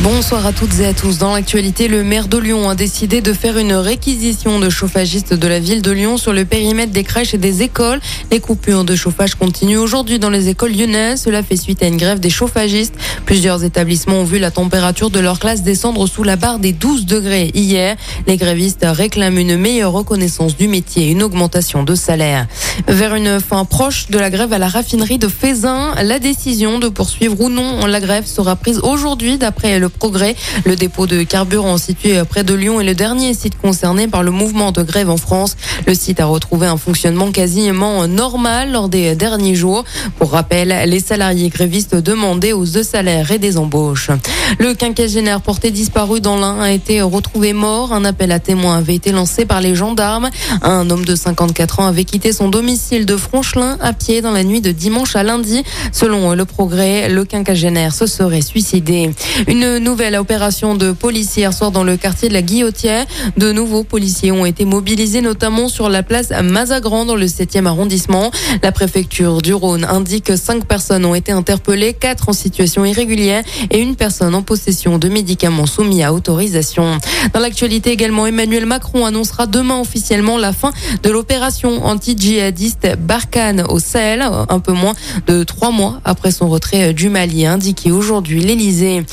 Bonsoir à toutes et à tous. Dans l'actualité, le maire de Lyon a décidé de faire une réquisition de chauffagistes de la ville de Lyon sur le périmètre des crèches et des écoles. Les coupures de chauffage continuent aujourd'hui dans les écoles lyonnaises. Cela fait suite à une grève des chauffagistes. Plusieurs établissements ont vu la température de leur classe descendre sous la barre des 12 degrés hier. Les grévistes réclament une meilleure reconnaissance du métier et une augmentation de salaire. Vers une fin proche de la grève à la raffinerie de Fézin, la décision de poursuivre ou non la grève sera prise aujourd'hui d'après le progrès. Le dépôt de carburant situé près de Lyon est le dernier site concerné par le mouvement de grève en France. Le site a retrouvé un fonctionnement quasiment normal lors des derniers jours. Pour rappel, les salariés grévistes demandaient aux de salaires et des embauches. Le quinquagénaire porté disparu dans l'Ain a été retrouvé mort. Un appel à témoins avait été lancé par les gendarmes. Un homme de 54 ans avait quitté son domicile de Franchelin à pied dans la nuit de dimanche à lundi. Selon le progrès, le quinquagénaire se serait suicidé. Une nouvelle opération de police hier soir dans le quartier de la Guillotière. De nouveaux policiers ont été mobilisés, notamment sur la place Mazagran dans le 7e arrondissement. La préfecture du Rhône indique que cinq personnes ont été interpellées, quatre en situation irrégulière et une personne en possession de médicaments soumis à autorisation. Dans l'actualité également, Emmanuel Macron annoncera demain officiellement la fin de l'opération anti-djihadiste Barkhane au Sahel, un peu moins de trois mois après son retrait du Mali, indiqué aujourd'hui l'Elysée.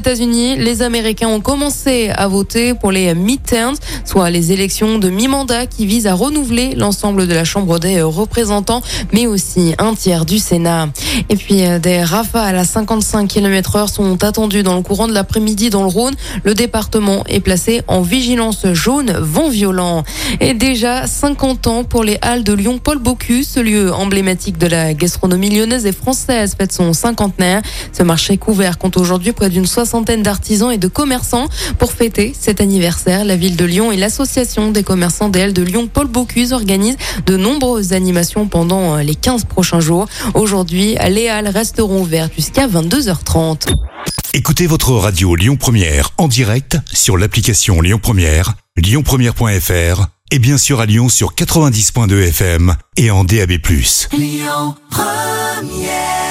États-Unis, les Américains ont commencé à voter pour les midterms, soit les élections de mi-mandat qui visent à renouveler l'ensemble de la Chambre des représentants, mais aussi un tiers du Sénat. Et puis euh, des rafales à 55 km heure sont attendues dans le courant de l'après-midi dans le Rhône. Le département est placé en vigilance jaune, vent violent. Et déjà 50 ans pour les Halles de Lyon Paul Bocuse, ce lieu emblématique de la gastronomie lyonnaise et française fête son cinquantenaire. Ce marché couvert compte aujourd'hui près d'une soixantaine centaine d'artisans et de commerçants. Pour fêter cet anniversaire, la ville de Lyon et l'association des commerçants des de Lyon, Paul Bocuse, organisent de nombreuses animations pendant euh, les 15 prochains jours. Aujourd'hui, les halles resteront ouvertes jusqu'à 22h30. Écoutez votre radio Lyon Première en direct sur l'application Lyon Première, lyonpremière.fr et bien sûr à Lyon sur 90.2 FM et en DAB+. Lyon Première